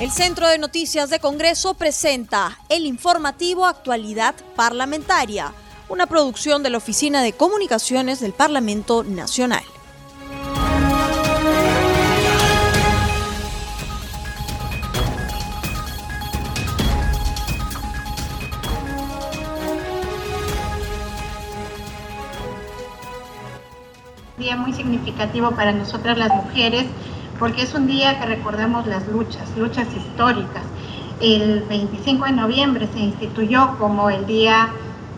El Centro de Noticias de Congreso presenta el informativo Actualidad Parlamentaria, una producción de la Oficina de Comunicaciones del Parlamento Nacional. día muy significativo para nosotras las mujeres porque es un día que recordamos las luchas, luchas históricas. El 25 de noviembre se instituyó como el día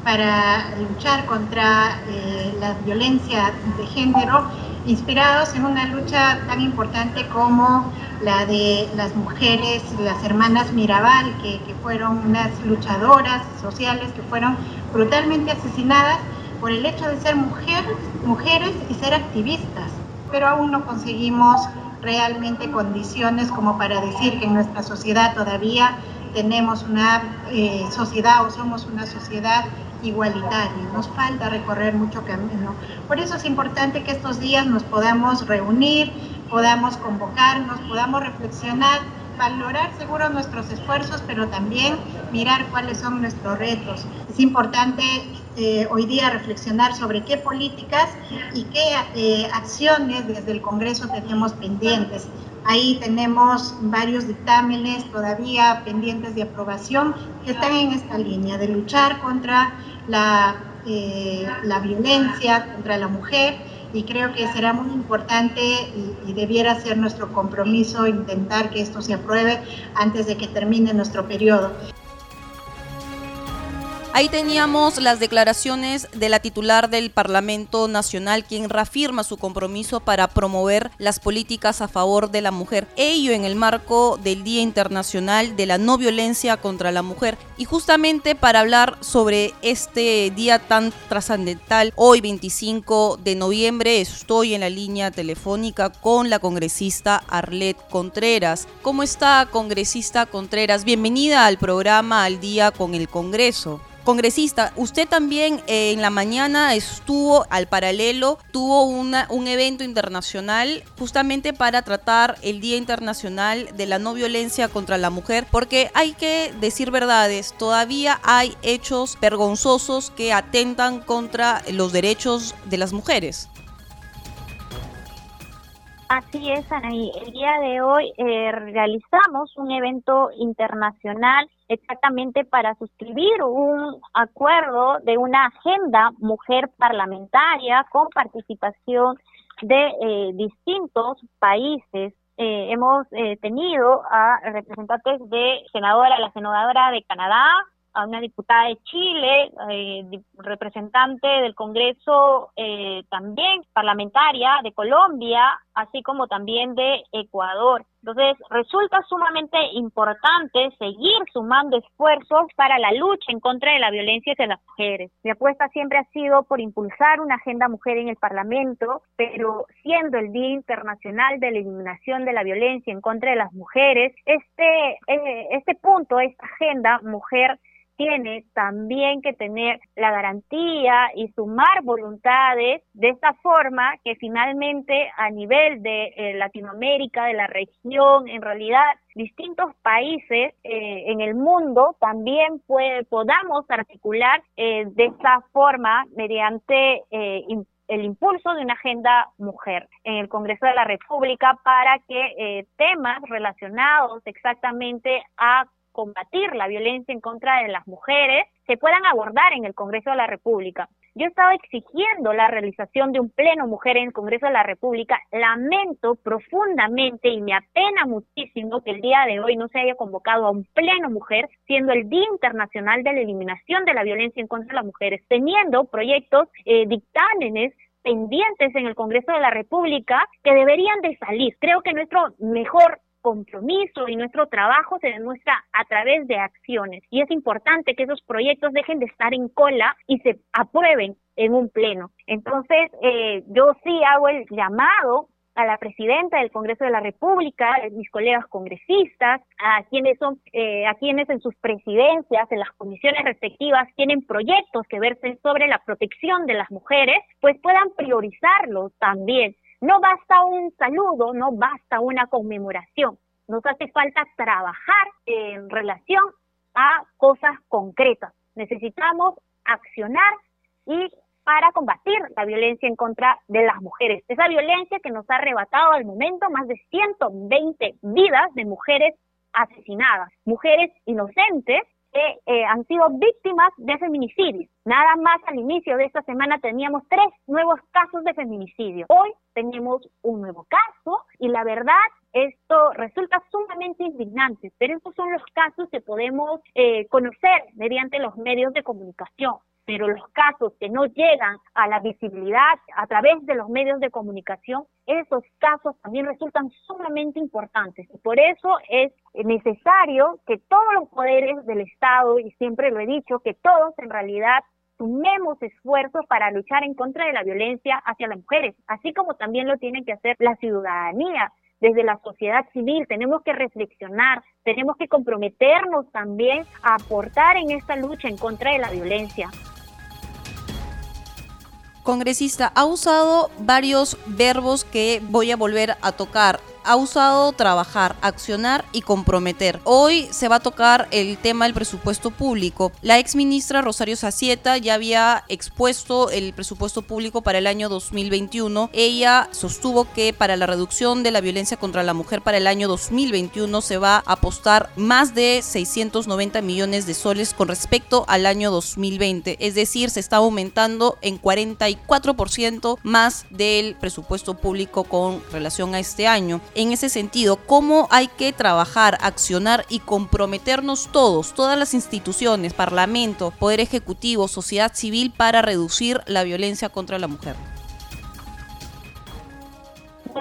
para luchar contra eh, la violencia de género, inspirados en una lucha tan importante como la de las mujeres, las hermanas Mirabal, que, fueron unas luchadoras sociales que fueron brutalmente asesinadas por el hecho de ser mujeres, mujeres y ser activistas, pero aún no conseguimos realmente condiciones como para decir que en nuestra sociedad todavía tenemos una eh, sociedad o somos una sociedad igualitaria. Nos falta recorrer mucho camino. Por eso es importante que estos días nos podamos reunir, podamos convocarnos, podamos reflexionar, valorar seguro nuestros esfuerzos, pero también mirar cuáles son nuestros retos. Es importante eh, hoy día reflexionar sobre qué políticas y qué eh, acciones desde el Congreso tenemos pendientes. Ahí tenemos varios dictámenes todavía pendientes de aprobación que están en esta línea de luchar contra la, eh, la violencia contra la mujer y creo que será muy importante y, debiera ser nuestro compromiso intentar que esto se apruebe antes de que termine nuestro periodo. Ahí teníamos las declaraciones de la titular del Parlamento Nacional, quien reafirma su compromiso para promover las políticas a favor de la mujer, ello en el marco del Día Internacional de la No Violencia contra la Mujer. Y justamente para hablar sobre este día tan trascendental, hoy 25 de noviembre, estoy en la línea telefónica con la congresista Arlet Contreras. ¿Cómo está, congresista Contreras? Bienvenida al programa Al Día con el Congreso. Congresista, usted también eh, en la mañana estuvo al paralelo, tuvo un evento internacional justamente para tratar el Día Internacional de la No Violencia contra la Mujer, porque hay que decir verdades, todavía hay hechos vergonzosos que atentan contra los derechos de las mujeres. Así es, Anaí. El día de hoy eh, realizamos un evento internacional exactamente para suscribir un acuerdo de una agenda mujer parlamentaria con participación de eh, distintos países. Eh, hemos eh, tenido a representantes de senadora, la senadora de Canadá, a una diputada de Chile, eh, representante del Congreso eh, también parlamentaria de Colombia, así como también de Ecuador. Entonces, resulta sumamente importante seguir sumando esfuerzos para la lucha en contra de la violencia hacia las mujeres. Mi apuesta siempre ha sido por impulsar una agenda mujer en el Parlamento, pero siendo el Día Internacional de la Eliminación de la Violencia en contra de las mujeres, este, eh, este punto, esta agenda mujer, tiene también que tener la garantía y sumar voluntades de esta forma que finalmente a nivel de eh, Latinoamérica, de la región, en realidad distintos países eh, en el mundo también puede, podamos articular eh, de esta forma mediante el impulso de una agenda mujer en el Congreso de la República para que temas relacionados exactamente a combatir la violencia en contra de las mujeres se puedan abordar en el Congreso de la República. Yo he estado exigiendo la realización de un pleno mujer en el Congreso de la República. Lamento profundamente y me apena muchísimo que el día de hoy no se haya convocado a un pleno mujer, siendo el Día Internacional de la Eliminación de la Violencia en contra de las Mujeres, teniendo proyectos, eh, dictámenes pendientes en el Congreso de la República que deberían de salir. Creo que nuestro mejor compromiso y nuestro trabajo se demuestra a través de acciones. Y es importante que esos proyectos dejen de estar en cola y se aprueben en un pleno. Entonces, eh, yo sí hago el llamado a la presidenta del Congreso de la República, a mis colegas congresistas, a quienes son, eh, a quienes en sus presidencias, en las comisiones respectivas, tienen proyectos que versen sobre la protección de las mujeres, pues puedan priorizarlos también no basta un saludo, no basta una conmemoración. nos hace falta trabajar en relación a cosas concretas. Necesitamos accionar y para combatir la violencia en contra de las mujeres. Esa violencia que nos ha arrebatado al momento más de 120 vidas de mujeres asesinadas, mujeres inocentes que eh, han sido víctimas de feminicidio. Nada más al inicio de esta semana teníamos tres nuevos casos de feminicidio. Hoy tenemos un nuevo caso y la verdad esto resulta sumamente indignante, pero estos son los casos que podemos eh, conocer mediante los medios de comunicación pero los casos que no llegan a la visibilidad a través de los medios de comunicación, esos casos también resultan sumamente importantes. Y por eso es necesario que todos los poderes del Estado, y siempre lo he dicho, que todos en realidad sumemos esfuerzos para luchar en contra de la violencia hacia las mujeres, así como también lo tiene que hacer la ciudadanía desde la sociedad civil, tenemos que reflexionar, tenemos que comprometernos también a aportar en esta lucha en contra de la violencia congresista ha usado varios verbos que voy a volver a tocar ha usado trabajar, accionar y comprometer. Hoy se va a tocar el tema del presupuesto público. La ex ministra Rosario Sacieta ya había expuesto el presupuesto público para el año 2021. Ella sostuvo que para la reducción de la violencia contra la mujer para el año 2021 se va a apostar más de 690 millones de soles con respecto al año 2020. Es decir, se está aumentando en 44% más del presupuesto público con relación a este año en ese sentido, cómo hay que trabajar, accionar y comprometernos todos, todas las instituciones, Parlamento, Poder Ejecutivo, sociedad civil para reducir la violencia contra la mujer.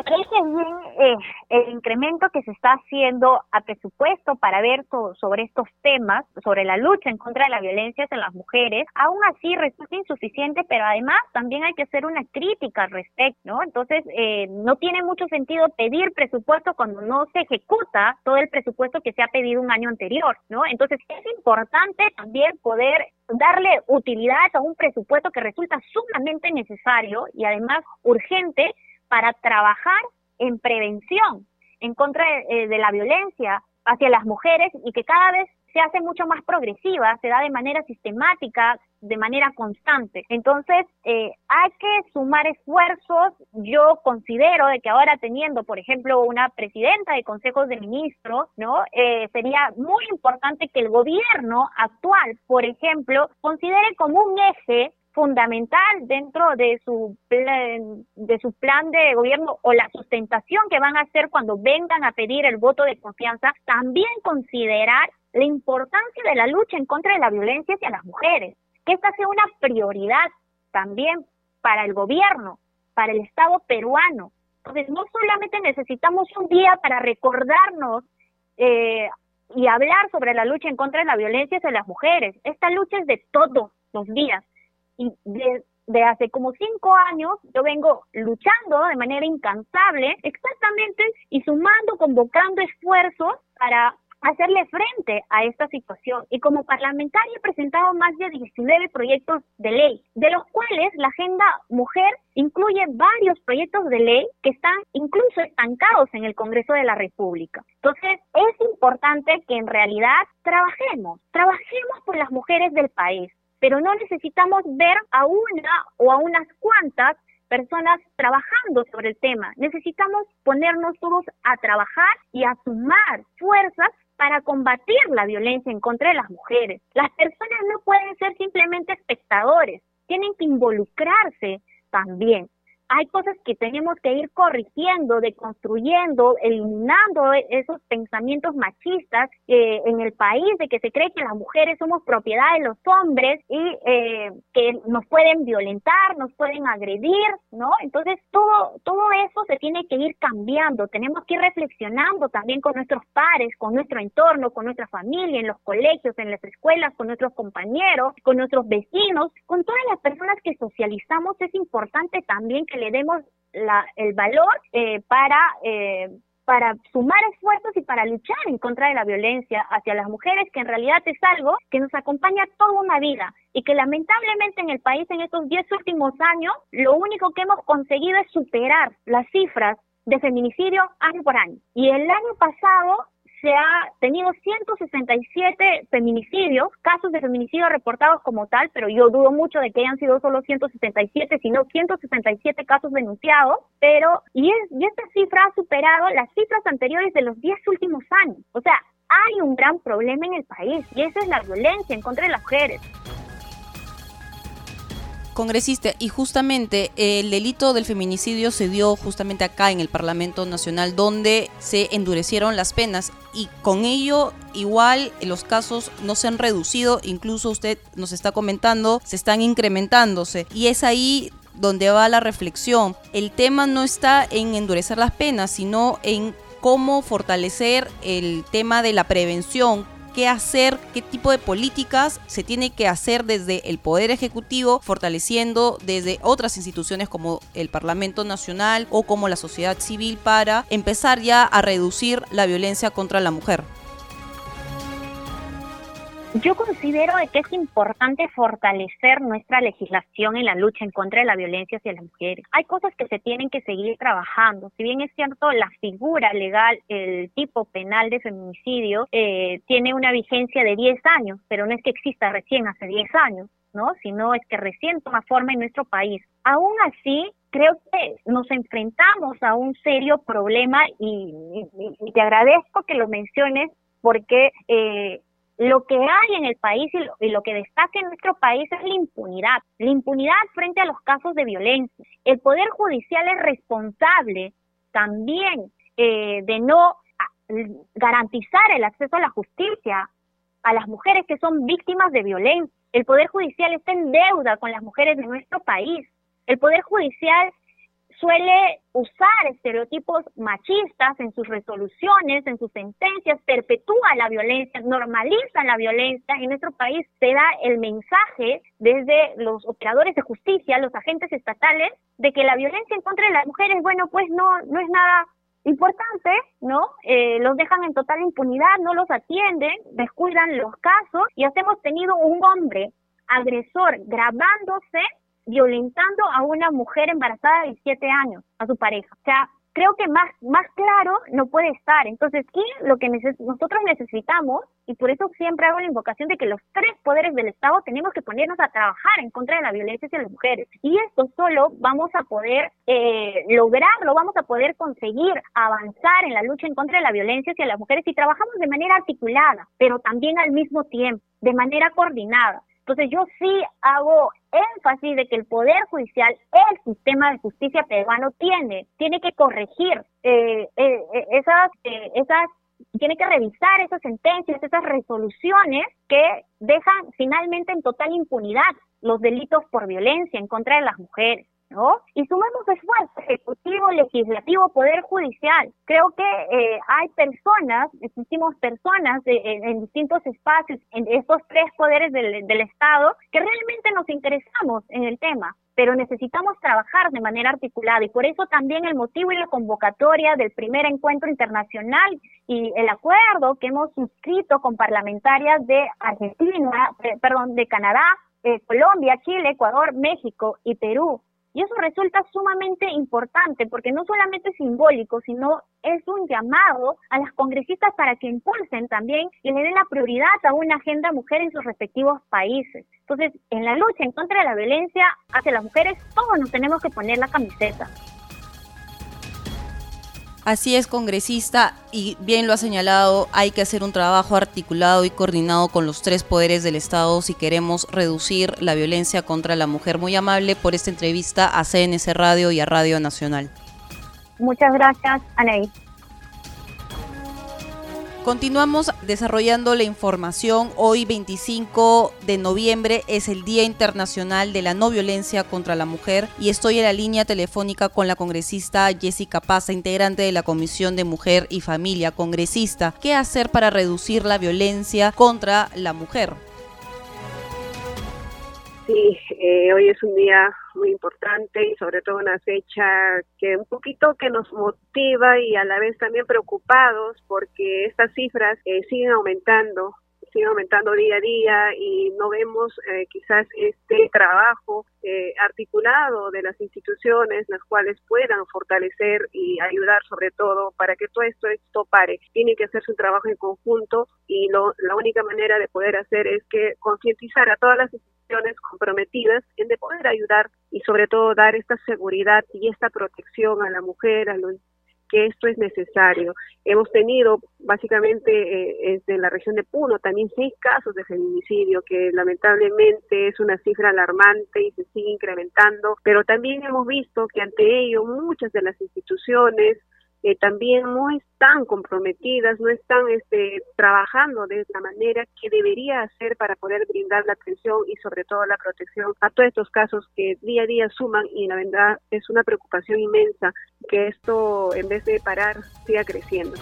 Me parece bien eh, el incremento que se está haciendo a presupuesto para ver sobre estos temas, sobre la lucha en contra de la violencia en las mujeres, aún así resulta insuficiente, pero además también hay que hacer una crítica al respecto, ¿no? Entonces, eh, no tiene mucho sentido pedir presupuesto cuando no se ejecuta todo el presupuesto que se ha pedido un año anterior, ¿no? Entonces, es importante también poder darle utilidad a un presupuesto que resulta sumamente necesario y además urgente para trabajar en prevención en contra de, eh, la violencia hacia las mujeres y que cada vez se hace mucho más progresiva, se da de manera sistemática, de manera constante. Entonces, eh, hay que sumar esfuerzos. Yo considero de que ahora teniendo, por ejemplo, una presidenta de consejos de ministros, ¿no? Eh, sería muy importante que el gobierno actual, por ejemplo, considere como un eje fundamental dentro de su plan, de su plan de gobierno o la sustentación que van a hacer cuando vengan a pedir el voto de confianza, también considerar la importancia de la lucha en contra de la violencia hacia las mujeres, que esta sea una prioridad también para el gobierno, para el Estado peruano. Entonces, no solamente necesitamos un día para recordarnos eh, y hablar sobre la lucha en contra de la violencia hacia las mujeres, esta lucha es de todos los días y de, hace como cinco años yo vengo luchando de manera incansable exactamente y sumando, convocando esfuerzos para hacerle frente a esta situación. Y como parlamentaria he presentado más de 19 proyectos de ley, de los cuales la Agenda Mujer incluye varios proyectos de ley que están incluso estancados en el Congreso de la República. Entonces, es importante que en realidad trabajemos, trabajemos por las mujeres del país, pero no necesitamos ver a una o a unas cuantas personas trabajando sobre el tema. Necesitamos ponernos todos a trabajar y a sumar fuerzas para combatir la violencia en contra de las mujeres. Las personas no pueden ser simplemente espectadores, tienen que involucrarse también hay cosas que tenemos que ir corrigiendo, deconstruyendo, eliminando e-, esos pensamientos machistas eh, en el país de que se cree que las mujeres somos propiedad de los hombres y eh, que nos pueden violentar, nos pueden agredir, ¿no? Entonces todo todo eso se tiene que ir cambiando. Tenemos que ir reflexionando también con nuestros pares, con nuestro entorno, con nuestra familia, en los colegios, en las escuelas, con nuestros compañeros, con nuestros vecinos, con todas las personas que socializamos. Es importante también que le demos la, el valor eh, para, eh, para sumar esfuerzos y para luchar en contra de la violencia hacia las mujeres, que en realidad es algo que nos acompaña toda una vida y que lamentablemente en el país en estos 10 últimos años lo único que hemos conseguido es superar las cifras de feminicidio año por año. Y el año pasado se ha tenido 167 feminicidios, casos de feminicidio reportados como tal, pero yo dudo mucho de que hayan sido solo 167, sino 167 casos denunciados, pero y, y esta cifra ha superado las cifras anteriores de los 10 últimos años. O sea, hay un gran problema en el país y esa es la violencia en contra de las mujeres congresista, y justamente el delito del feminicidio se dio justamente acá en el Parlamento Nacional, donde se endurecieron las penas y con ello igual los casos no se han reducido, incluso usted nos está comentando, se están incrementándose. Y es ahí donde va la reflexión. El tema no está en endurecer las penas, sino en cómo fortalecer el tema de la prevención, qué hacer, qué tipo de políticas se tiene que hacer desde el Poder Ejecutivo, fortaleciendo desde otras instituciones como el Parlamento Nacional o como la sociedad civil para empezar ya a reducir la violencia contra la mujer. Yo considero que es importante fortalecer nuestra legislación en la lucha en contra de la violencia hacia las mujeres. Hay cosas que se tienen que seguir trabajando. Si bien es cierto, la figura legal, el tipo penal de feminicidio, eh, tiene una vigencia de 10 años, pero no es que exista recién hace 10 años, ¿no? Sino es que recién toma forma en nuestro país. Aún así, creo que nos enfrentamos a un serio problema y, te agradezco que lo menciones porque eh, lo que hay en el país y lo, que destaca en nuestro país es la impunidad, la impunidad frente a los casos de violencia. El Poder Judicial es responsable también eh, de no garantizar el acceso a la justicia a las mujeres que son víctimas de violencia. El Poder Judicial está en deuda con las mujeres de nuestro país. El Poder Judicial suele usar estereotipos machistas en sus resoluciones, en sus sentencias, perpetúa la violencia, normaliza la violencia. En nuestro país se da el mensaje desde los operadores de justicia, los agentes estatales, de que la violencia en contra de las mujeres, bueno, pues no, no es nada importante, ¿no? Eh, los dejan en total impunidad, no los atienden, descuidan los casos y hemos tenido un hombre agresor grabándose violentando a una mujer embarazada de 17 años, a su pareja. O sea, creo que más, más claro no puede estar. Entonces, ¿qué lo que nosotros necesitamos? Y por eso siempre hago la invocación de que los tres poderes del Estado tenemos que ponernos a trabajar en contra de la violencia hacia las mujeres. Y esto solo vamos a poder eh, lograrlo, vamos a poder conseguir avanzar en la lucha en contra de la violencia hacia las mujeres si trabajamos de manera articulada, pero también al mismo tiempo, de manera coordinada. Entonces yo sí hago énfasis de que el Poder Judicial, el sistema de justicia peruano tiene, tiene que corregir eh, eh, eh, esas, esas, tiene que revisar esas sentencias, esas resoluciones que dejan finalmente en total impunidad los delitos por violencia en contra de las mujeres. ¿No? Y sumemos esfuerzo, ejecutivo, legislativo, poder judicial. Creo que eh, hay personas, existimos personas en distintos espacios, en estos tres poderes del, del Estado, que realmente nos interesamos en el tema pero necesitamos trabajar de manera articulada y por eso también el motivo y la convocatoria del primer encuentro internacional y el acuerdo que hemos suscrito con parlamentarias de Argentina, eh, perdón, de Canadá, eh, Colombia, Chile, Ecuador, México y Perú y eso resulta sumamente importante porque no solamente es simbólico, sino es un llamado a las congresistas para que impulsen también y le den la prioridad a una agenda mujer en sus respectivos países. Entonces, en la lucha en contra de la violencia hacia las mujeres, todos nos tenemos que poner la camiseta. Así es, congresista, y bien lo ha señalado, hay que hacer un trabajo articulado y coordinado con los tres poderes del Estado si queremos reducir la violencia contra la mujer. Muy amable por esta entrevista a CNC Radio y a Radio Nacional. Muchas gracias, Anaí. Continuamos desarrollando la información. Hoy 25 de noviembre es el Día Internacional de la No Violencia contra la Mujer y estoy en la línea telefónica con la congresista Jessica Paza, integrante de la Comisión de Mujer y Familia, congresista. ¿Qué hacer para reducir la violencia contra la mujer? Sí, eh, hoy es un día muy importante y sobre todo una fecha que un poquito que nos motiva y a la vez también preocupados porque estas cifras eh, siguen aumentando sigue aumentando día a día y no vemos eh, quizás este trabajo eh, articulado de las instituciones las cuales puedan fortalecer y ayudar sobre todo para que todo esto, esto pare. Tiene que hacerse un trabajo en conjunto y lo, la única manera de poder hacer es que concientizar a todas las instituciones comprometidas en de poder ayudar y sobre todo dar esta seguridad y esta protección a la mujer, a los que esto es necesario. Hemos tenido básicamente eh, en la región de Puno también seis casos de feminicidio, que lamentablemente es una cifra alarmante y se sigue incrementando, pero también hemos visto que ante ello muchas de las instituciones eh, también no están comprometidas, no están este, trabajando de la manera que debería hacer para poder brindar la atención y sobre todo la protección a todos estos casos que día a día suman y la verdad es una preocupación inmensa que esto en vez de parar siga creciendo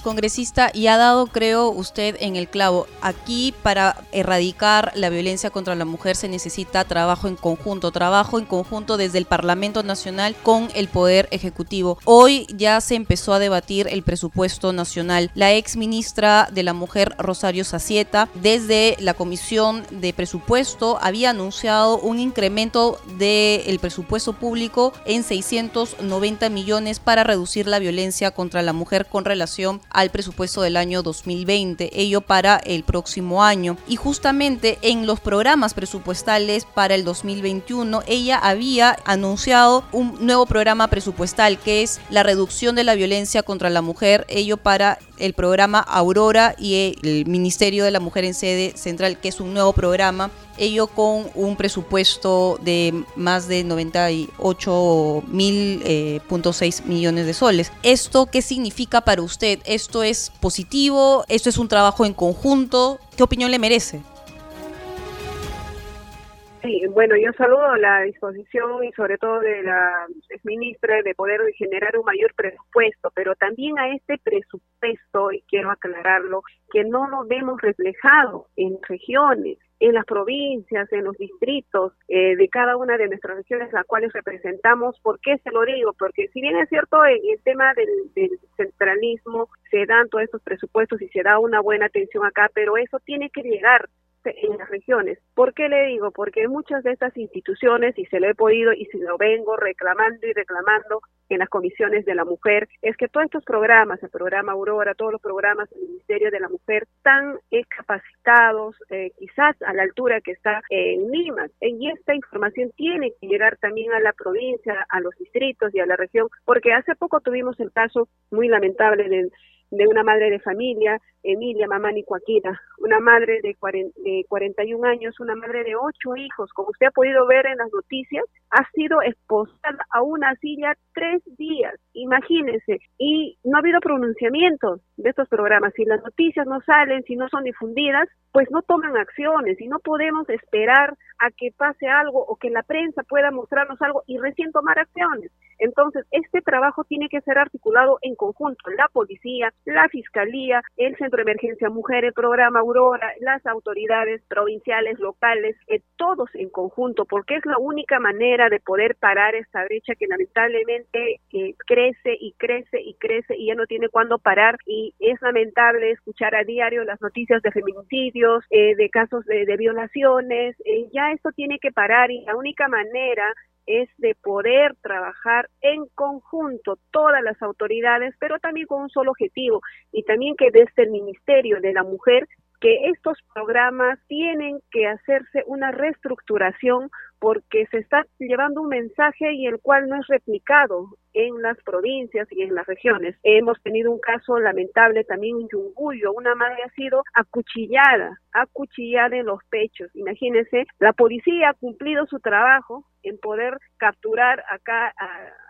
congresista, y ha dado, creo, usted en el clavo. Aquí para erradicar la violencia contra la mujer se necesita trabajo en conjunto, trabajo en conjunto desde el Parlamento Nacional con el Poder Ejecutivo. Hoy ya se empezó a debatir el presupuesto nacional. La ex ministra de la Mujer, Rosario Sacieta, desde la Comisión de Presupuesto había anunciado un incremento del presupuesto público en 690 millones para reducir la violencia contra la mujer con relación al presupuesto del año 2020, ello para el próximo año. Y justamente en los programas presupuestales para el 2021, ella había anunciado un nuevo programa presupuestal que es la reducción de la violencia contra la mujer, ello para el programa Aurora y el Ministerio de la Mujer en sede central, que es un nuevo programa ello con un presupuesto de más de 98 mil eh, millones de soles. ¿Esto qué significa para usted? ¿Esto es positivo? ¿Esto es un trabajo en conjunto? ¿Qué opinión le merece? Sí, bueno, yo saludo la disposición y sobre todo de la ministra de poder generar un mayor presupuesto, pero también a este presupuesto, y quiero aclararlo, que no lo vemos reflejado en regiones en las provincias, en los distritos eh, de cada una de nuestras regiones, las cuales representamos. ¿Por qué se lo digo? Porque si bien es cierto, en el tema del, del, centralismo se dan todos estos presupuestos y se da una buena atención acá, pero eso tiene que llegar en las regiones. ¿Por qué le digo? Porque muchas de estas instituciones, y se lo he podido y se lo vengo reclamando y reclamando en las comisiones de la mujer, es que todos estos programas, el programa Aurora, todos los programas del Ministerio de la Mujer, están capacitados, eh, quizás a la altura que está en Lima. Y esta información tiene que llegar también a la provincia, a los distritos y a la región, porque hace poco tuvimos el caso muy lamentable de de una madre de familia, Emilia Mamani Cuaquita, una madre de, de 41 años, una madre de ocho hijos, como usted ha podido ver en las noticias, ha sido esposada a una silla tres días, imagínense, y no ha habido pronunciamientos de estos programas. Si las noticias no salen, si no son difundidas, pues no toman acciones y no podemos esperar a que pase algo o que la prensa pueda mostrarnos algo y recién tomar acciones. Entonces, este trabajo tiene que ser articulado en conjunto, la policía, la fiscalía, el Centro de Emergencia Mujer, el programa Aurora, las autoridades provinciales, locales, eh, todos en conjunto, porque es la única manera de poder parar esta brecha que lamentablemente eh, crece y crece y crece y ya no tiene cuándo parar. Y es lamentable escuchar a diario las noticias de feminicidios, eh, de casos de, de violaciones, ya esto tiene que parar y la única manera es de poder trabajar en conjunto todas las autoridades, pero también con un solo objetivo y también que desde el Ministerio de la Mujer que estos programas tienen que hacerse una reestructuración porque se está llevando un mensaje y el cual no es replicado en las provincias y en las regiones. Hemos tenido un caso lamentable también en Yunguyo, una madre ha sido acuchillada, acuchillada en los pechos. Imagínense, la policía ha cumplido su trabajo en poder capturar acá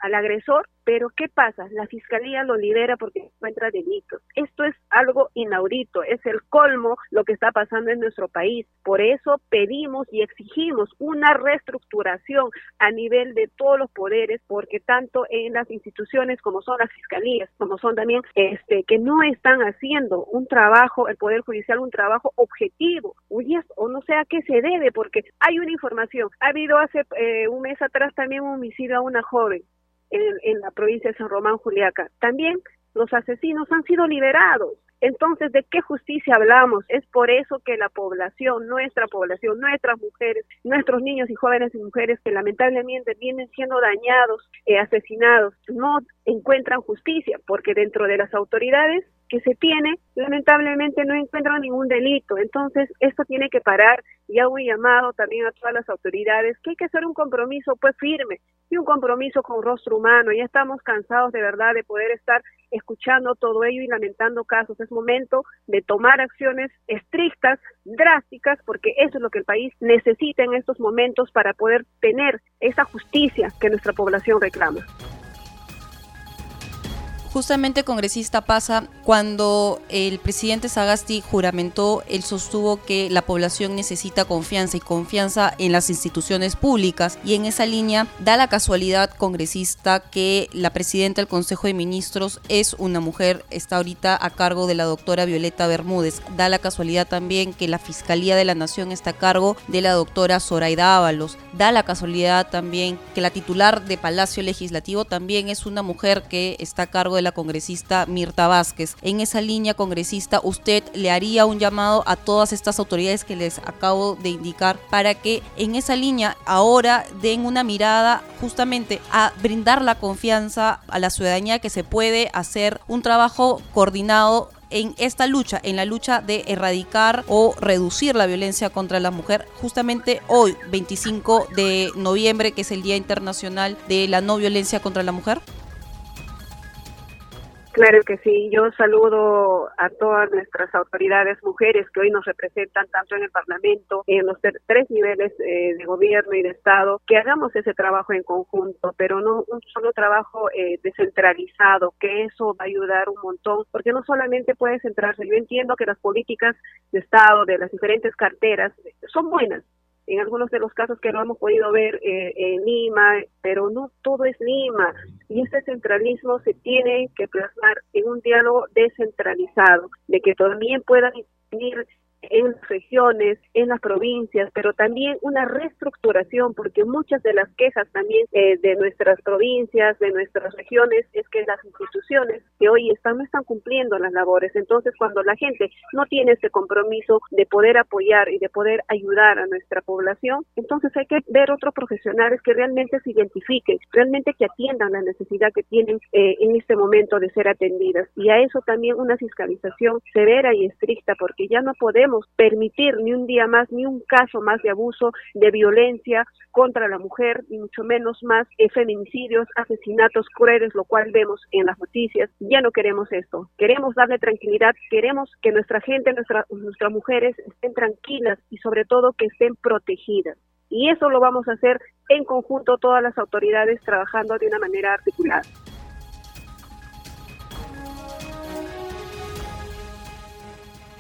al agresor, pero ¿qué pasa? La fiscalía lo libera porque encuentra delitos. Esto es algo inaudito, es el colmo lo que está pasando en nuestro país. Por eso pedimos y exigimos una reestructuración a nivel de todos los poderes, porque tanto en las instituciones como son las fiscalías, como son también este que no están haciendo un trabajo, el poder judicial un trabajo objetivo, o no sé a qué se debe, porque hay una información. Ha habido hace eh, un mes atrás también un homicidio a una joven en, en la provincia de San Román, Juliaca. También los asesinos han sido liberados Entonces, ¿de qué justicia hablamos? Es por eso que la población, nuestra población, nuestras mujeres, nuestros niños y jóvenes y mujeres que lamentablemente vienen siendo dañados, eh, asesinados, no encuentran justicia, porque dentro de las autoridades que se tiene, lamentablemente no encuentran ningún delito. Entonces, esto tiene que parar y hago un llamado también a todas las autoridades que hay que hacer un compromiso pues firme y un compromiso con rostro humano. Ya estamos cansados de verdad de poder estar escuchando todo ello y lamentando casos. Es momento de tomar acciones estrictas, drásticas, porque eso es lo que el país necesita en estos momentos para poder tener esa justicia que nuestra población reclama. Justamente, congresista, pasa cuando el presidente Sagasti juramentó, él sostuvo que la población necesita confianza y confianza en las instituciones públicas. Y en esa línea, da la casualidad, congresista, que la presidenta del Consejo de Ministros es una mujer, está ahorita a cargo de la doctora Violeta Bermúdez. Da la casualidad también que la Fiscalía de la Nación está a cargo de la doctora Zoraida Ábalos. Da la casualidad también que la titular de Palacio Legislativo también es una mujer que está a cargo de la congresista Mirta Vázquez. En esa línea, congresista, usted le haría un llamado a todas estas autoridades que les acabo de indicar para que en esa línea ahora den una mirada justamente a brindar la confianza a la ciudadanía que se puede hacer un trabajo coordinado en esta lucha, en la lucha de erradicar o reducir la violencia contra la mujer, justamente hoy, 25 de noviembre, que es el Día Internacional de la No Violencia contra la Mujer? Claro que sí, yo saludo a todas nuestras autoridades mujeres que hoy nos representan tanto en el Parlamento, en los tres niveles eh, de gobierno y de Estado, que hagamos ese trabajo en conjunto, pero no un solo trabajo eh, descentralizado, que eso va a ayudar un montón, porque no solamente puede centrarse, yo entiendo que las políticas de Estado, de las diferentes carteras, son buenas, en algunos de los casos que lo hemos podido ver eh, en Lima, pero no todo es Lima. Y este centralismo se tiene que plasmar en un diálogo descentralizado, de que también puedan ir en las regiones, en las provincias, pero también una reestructuración, porque muchas de las quejas también eh, de nuestras provincias, de nuestras regiones, es que las instituciones que hoy están no están cumpliendo las labores. Entonces, cuando la gente no tiene ese compromiso de poder apoyar y de poder ayudar a nuestra población, entonces hay que ver otros profesionales que realmente se identifiquen, realmente que atiendan la necesidad que tienen eh, en este momento de ser atendidas. Y a eso también una fiscalización severa y estricta, porque ya no podemos permitir ni un día más, ni un caso más de abuso, de violencia contra la mujer, ni mucho menos más eh, feminicidios, asesinatos crueles, lo cual vemos en las noticias. Ya no queremos esto. Queremos darle tranquilidad, queremos que nuestra gente, nuestra, nuestras mujeres estén tranquilas y sobre todo que estén protegidas. Y eso lo vamos a hacer en conjunto todas las autoridades trabajando de una manera articulada.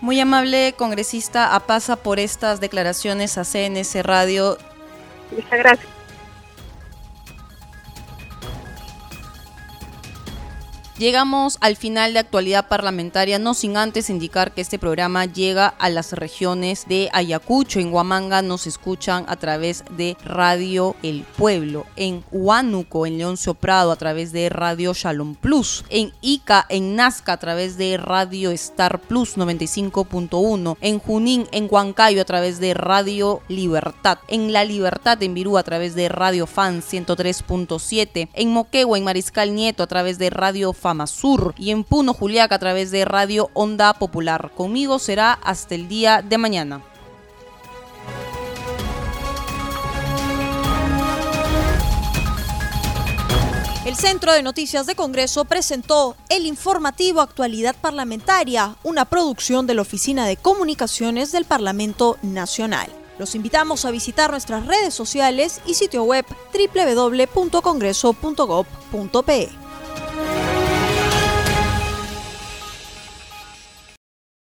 Muy amable congresista, a pasa por estas declaraciones a CNS Radio. Muchas gracias. Llegamos al final de actualidad parlamentaria, no sin antes indicar que este programa llega a las regiones de Ayacucho, en Huamanga nos escuchan a través de Radio El Pueblo, en Huánuco, en Leoncio Prado, a través de Radio Shalom Plus, en Ica, en Nazca, a través de Radio Star Plus 95.1, en Junín, en Huancayo, a través de Radio Libertad, en La Libertad, en Virú, a través de Radio Fan 103.7, en Moquegua, en Mariscal Nieto, a través de Radio Fan Y en Puno, Juliaca a través de Radio Onda Popular. Conmigo será hasta el día de mañana. El Centro de Noticias de Congreso presentó el informativo Actualidad Parlamentaria, una producción de la Oficina de Comunicaciones del Parlamento Nacional. Los invitamos a visitar nuestras redes sociales y sitio web www.congreso.gov.pe.